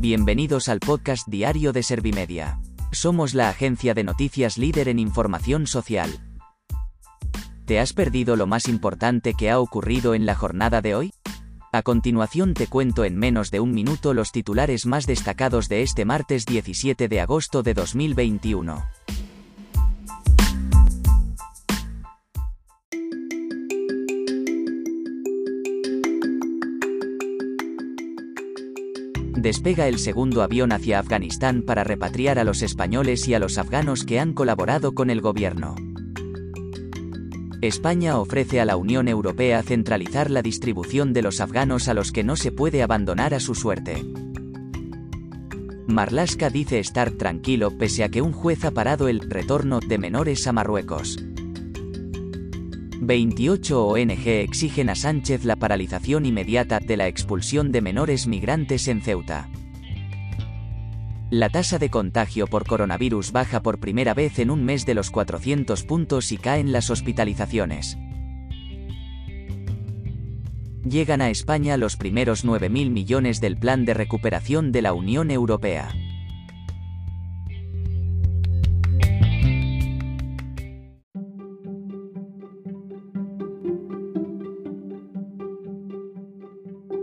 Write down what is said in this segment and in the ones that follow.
Bienvenidos al podcast diario de Servimedia. Somos la agencia de noticias líder en información social. ¿Te has perdido lo más importante que ha ocurrido en la jornada de hoy? A continuación te cuento en menos de un minuto los titulares más destacados de este martes 17 de agosto de 2021. Despega el segundo avión hacia Afganistán para repatriar a los españoles y a los afganos que han colaborado con el gobierno. España ofrece a la Unión Europea centralizar la distribución de los afganos a los que no se puede abandonar a su suerte. Marlaska dice estar tranquilo pese a que un juez ha parado el retorno de menores a Marruecos. 28 ONG exigen a Sánchez la paralización inmediata de la expulsión de menores migrantes en Ceuta. La tasa de contagio por coronavirus baja por primera vez en un mes de los 400 puntos y caen las hospitalizaciones. Llegan a España los primeros 9.000 millones del Plan de Recuperación de la Unión Europea.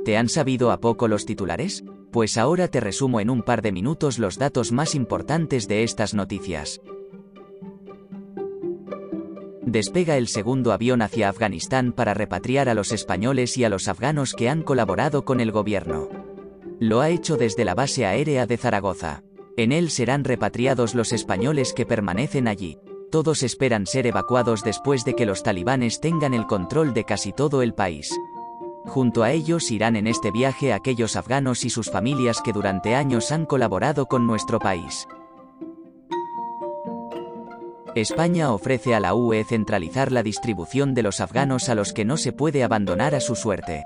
¿Te han sabido a poco los titulares? Pues ahora te resumo en un par de minutos los datos más importantes de estas noticias. Despega el segundo avión hacia Afganistán para repatriar a los españoles y a los afganos que han colaborado con el gobierno. Lo ha hecho desde la base aérea de Zaragoza. En él serán repatriados los españoles que permanecen allí. Todos esperan ser evacuados después de que los talibanes tengan el control de casi todo el país. Junto a ellos irán en este viaje aquellos afganos y sus familias que durante años han colaborado con nuestro país. España ofrece a la UE centralizar la distribución de los afganos a los que no se puede abandonar a su suerte.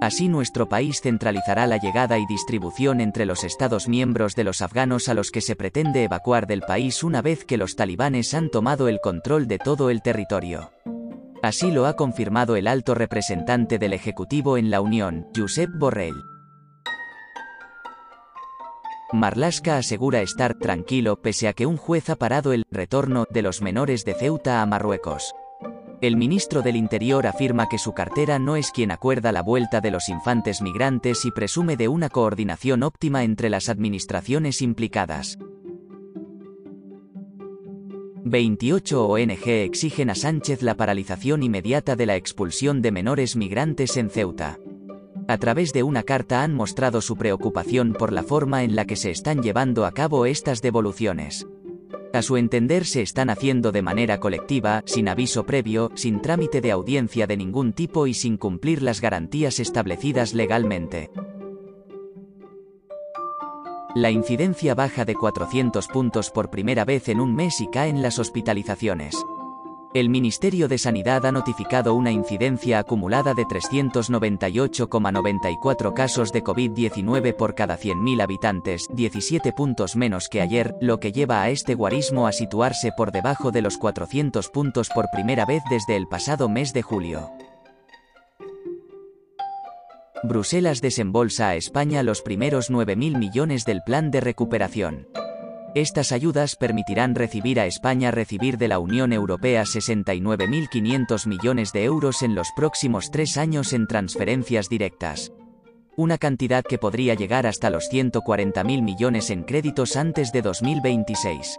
Así nuestro país centralizará la llegada y distribución entre los Estados miembros de los afganos a los que se pretende evacuar del país una vez que los talibanes han tomado el control de todo el territorio. Así lo ha confirmado el alto representante del Ejecutivo en la Unión, Josep Borrell. Marlaska asegura estar tranquilo pese a que un juez ha parado el retorno de los menores de Ceuta a Marruecos. El ministro del Interior afirma que su cartera no es quien acuerda la vuelta de los infantes migrantes y presume de una coordinación óptima entre las administraciones implicadas. 28 ONG exigen a Sánchez la paralización inmediata de la expulsión de menores migrantes en Ceuta. A través de una carta han mostrado su preocupación por la forma en la que se están llevando a cabo estas devoluciones. A su entender se están haciendo de manera colectiva, sin aviso previo, sin trámite de audiencia de ningún tipo y sin cumplir las garantías establecidas legalmente. La incidencia baja de 400 puntos por primera vez en un mes y caen las hospitalizaciones. El Ministerio de Sanidad ha notificado una incidencia acumulada de 398,94 casos de COVID-19 por cada 100.000 habitantes, 17 puntos menos que ayer, lo que lleva a este guarismo a situarse por debajo de los 400 puntos por primera vez desde el pasado mes de julio. Bruselas desembolsa a España los primeros 9.000 millones del plan de recuperación. Estas ayudas permitirán recibir a España recibir de la Unión Europea 69.500 millones de euros en los próximos tres años en transferencias directas. Una cantidad que podría llegar hasta los 140.000 millones en créditos antes de 2026.